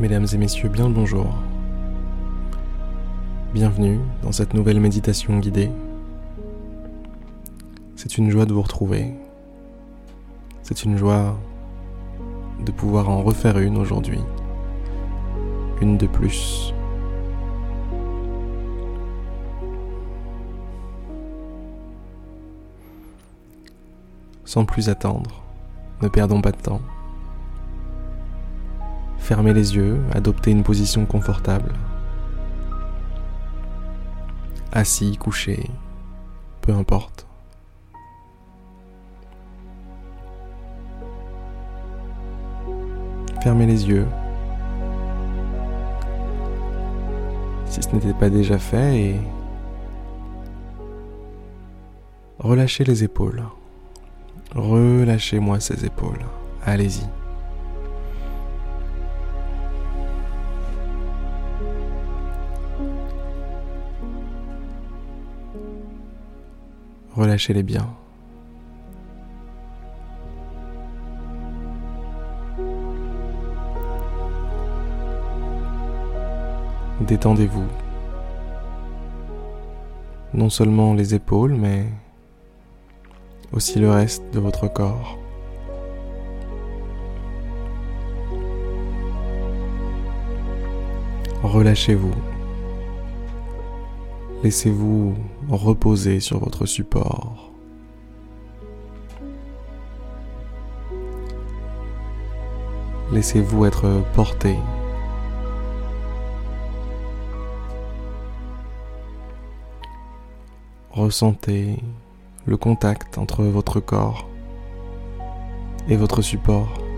Mesdames et messieurs, bien le bonjour. Bienvenue dans cette nouvelle méditation guidée. C'est une joie de vous retrouver. C'est une joie de pouvoir en refaire une aujourd'hui. Une de plus. Sans plus attendre, ne perdons pas de temps. Fermez les yeux, adoptez une position confortable. Assis, couché, peu importe. Fermez les yeux. Si ce n'était pas déjà fait relâchez les épaules. Relâchez-moi ces épaules. Allez-y. Relâchez-les bien. Détendez-vous. Non seulement les épaules, mais aussi le reste de votre corps. Relâchez-vous. Laissez-vous reposer sur votre support. Laissez-vous être porté. Ressentez le contact entre votre corps et votre support.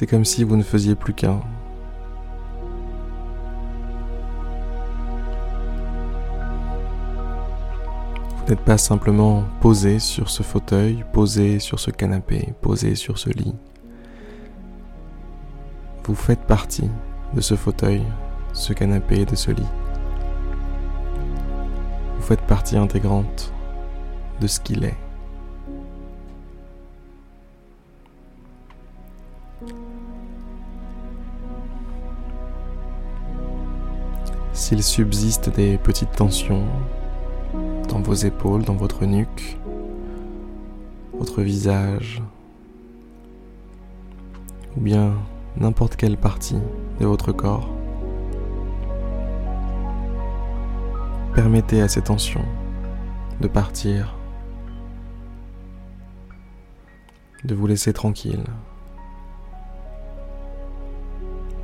C'est comme si vous ne faisiez plus qu'un. Vous n'êtes pas simplement posé sur ce fauteuil, posé sur ce canapé, posé sur ce lit. Vous faites partie de ce fauteuil, ce canapé, de ce lit. Vous faites partie intégrante de ce qu'il est. S'il subsiste des petites tensions dans vos épaules, dans votre nuque, votre visage, ou bien n'importe quelle partie de votre corps, permettez à ces tensions de partir, de vous laisser tranquille,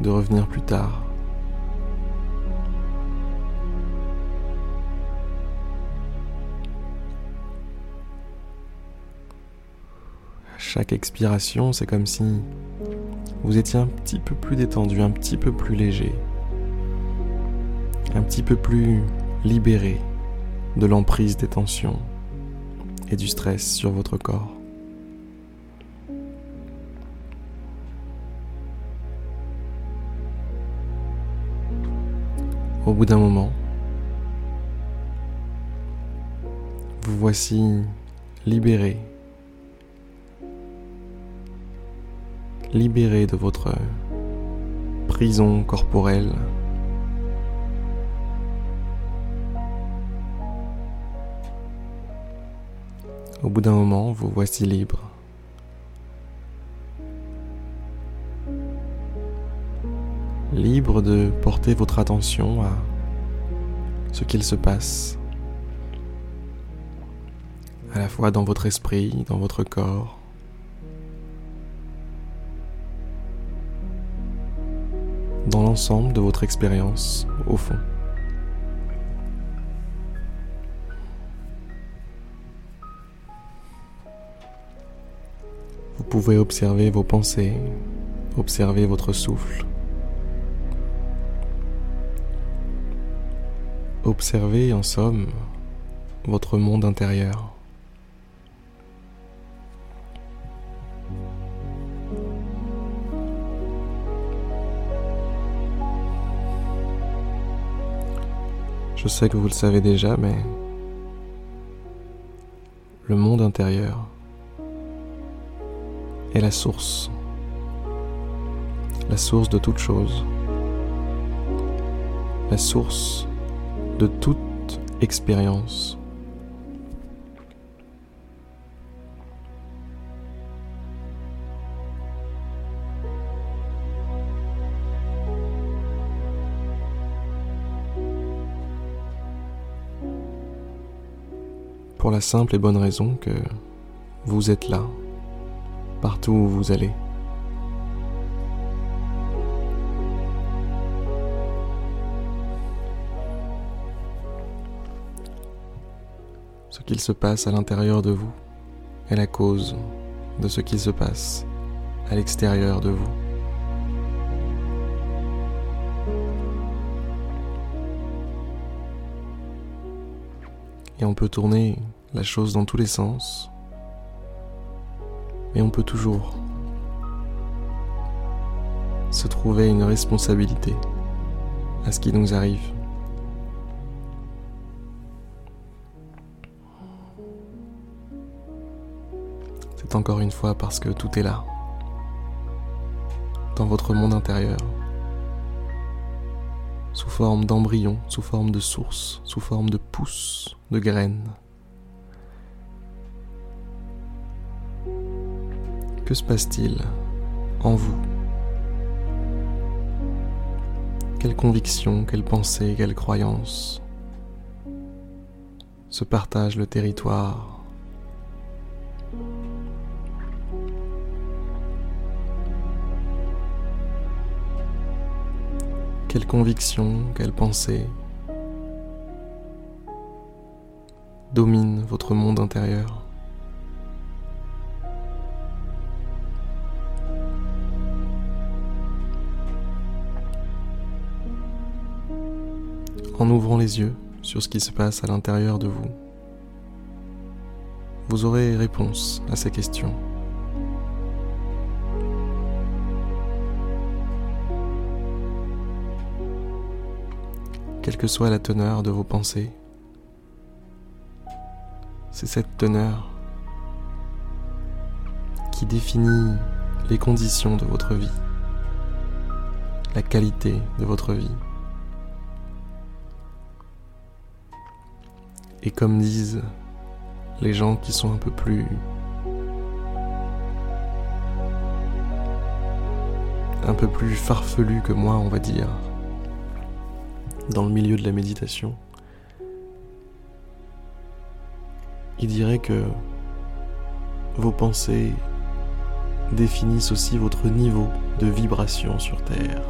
de revenir plus tard. Chaque expiration, c'est comme si vous étiez un petit peu plus détendu, un petit peu plus léger, un petit peu plus libéré de l'emprise des tensions et du stress sur votre corps. Au bout d'un moment, vous voici libéré libéré de votre prison corporelle. Au bout d'un moment, vous voici libre. Libre de porter votre attention à ce qu'il se passe, à la fois dans votre esprit, dans votre corps, de votre expérience au fond. Vous pouvez observer vos pensées, observer votre souffle, observer en somme votre monde intérieur. Je sais que vous le savez déjà, mais le monde intérieur est la source, la source de toute chose, la source de toute expérience. Pour la simple et bonne raison que vous êtes là, partout où vous allez. Ce qu'il se passe à l'intérieur de vous est la cause de ce qu'il se passe à l'extérieur de vous. Et on peut tourner la chose dans tous les sens. Mais on peut toujours se trouver une responsabilité à ce qui nous arrive. C'est encore une fois parce que tout est là, dans votre monde intérieur, sous forme d'embryon, sous forme de source, sous forme de pousse, de graines. Que se passe-t-il en vous? Quelles convictions, quelles pensées, quelles croyances se partagent le territoire Quelles convictions, quelles pensées dominent votre monde intérieur en ouvrant les yeux sur ce qui se passe à l'intérieur de vous. Vous aurez réponse à ces questions. Quelle que soit la teneur de vos pensées, c'est cette teneur qui définit les conditions de votre vie, la qualité de votre vie. Et comme disent les gens qui sont un peu plus un peu plus farfelus que moi, on va dire, dans le milieu de la méditation, il dirait que vos pensées définissent aussi votre niveau de vibration sur Terre.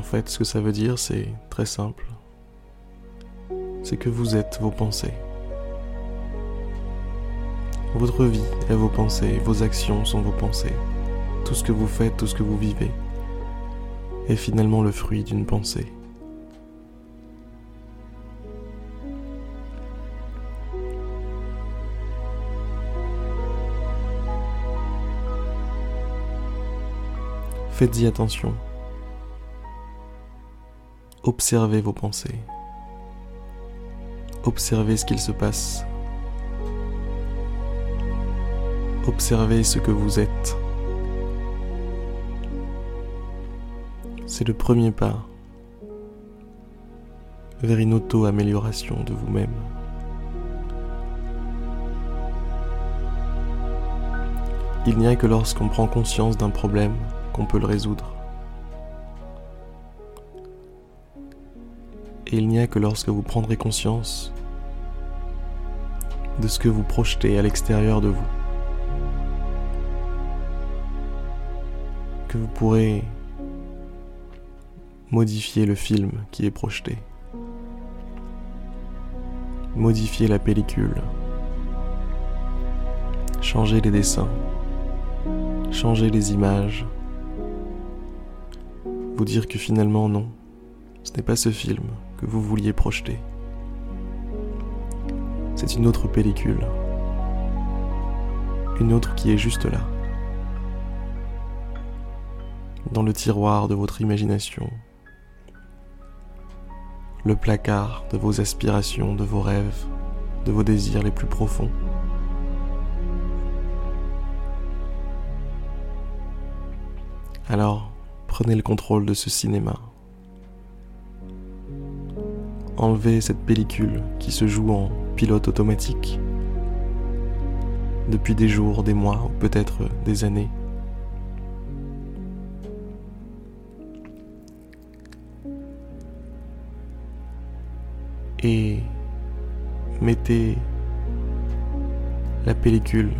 En fait, ce que ça veut dire, c'est très simple. C'est que vous êtes vos pensées. Votre vie est vos pensées, vos actions sont vos pensées. Tout ce que vous faites, tout ce que vous vivez est finalement le fruit d'une pensée. Faites-y attention. Observez vos pensées. Observez ce qu'il se passe. Observez ce que vous êtes. C'est le premier pas vers une auto-amélioration de vous-même. Il n'y a que lorsqu'on prend conscience d'un problème qu'on peut le résoudre. Et il n'y a que lorsque vous prendrez conscience de ce que vous projetez à l'extérieur de vous que vous pourrez modifier le film qui est projeté, modifier la pellicule, changer les dessins, changer les images, vous dire que finalement non, ce n'est pas ce film que vous vouliez projeter. C'est une autre pellicule. Une autre qui est juste là. Dans le tiroir de votre imagination. Le placard de vos aspirations, de vos rêves, de vos désirs les plus profonds. Alors, prenez le contrôle de ce cinéma. Enlevez cette pellicule qui se joue en pilote automatique depuis des jours, des mois ou peut-être des années. Et mettez la pellicule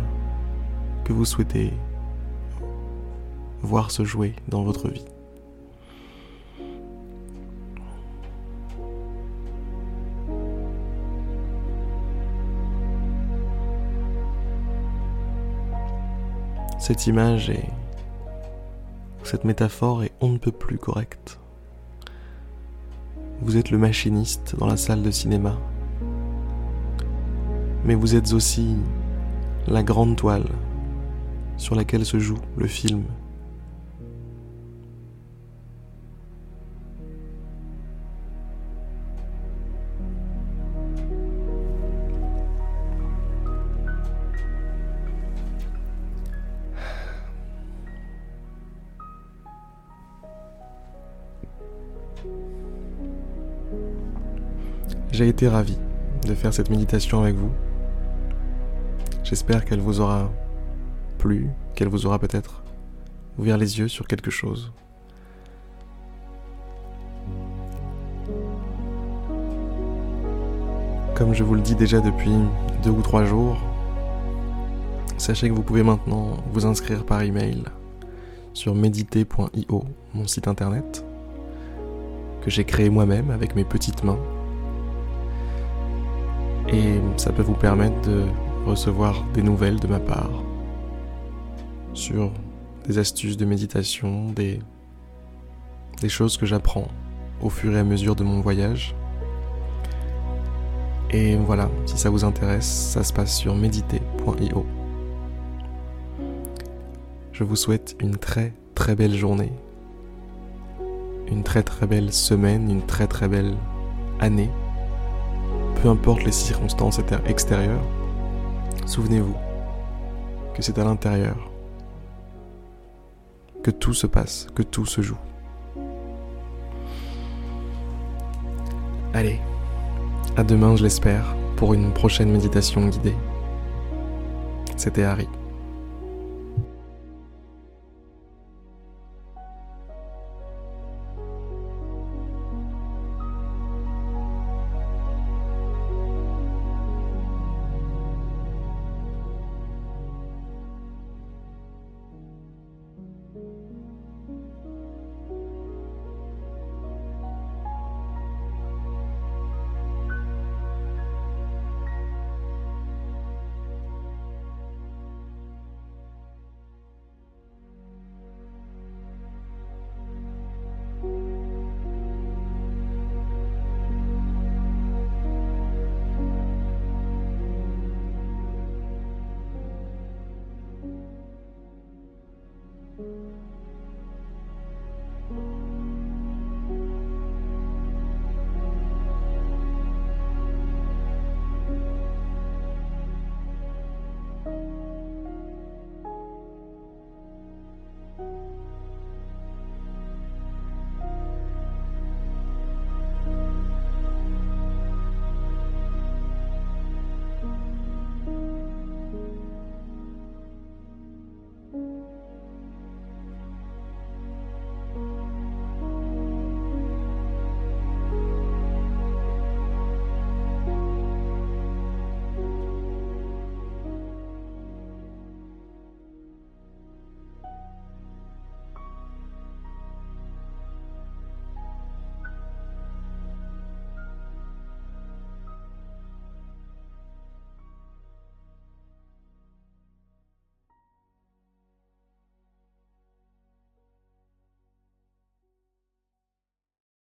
que vous souhaitez voir se jouer dans votre vie. Cette image est... Cette métaphore est on ne peut plus correcte. Vous êtes le machiniste dans la salle de cinéma. Mais vous êtes aussi la grande toile sur laquelle se joue le film J'ai été ravi de faire cette méditation avec vous. J'espère qu'elle vous aura plu, qu'elle vous aura peut-être ouvert les yeux sur quelque chose. Comme je vous le dis déjà depuis deux ou trois jours, sachez que vous pouvez maintenant vous inscrire par email sur méditer.io, mon site internet, que j'ai créé moi-même avec mes petites mains et ça peut vous permettre de recevoir des nouvelles de ma part sur des astuces de méditation, des, choses que j'apprends au fur et à mesure de mon voyage. Et voilà, si ça vous intéresse, ça se passe sur méditer.io. Je vous souhaite une très très belle journée, une très très belle semaine, une très très belle année peu importe les circonstances extérieures, souvenez-vous que c'est à l'intérieur que tout se passe, que tout se joue. Allez, à demain je l'espère pour une prochaine méditation guidée. C'était Harry.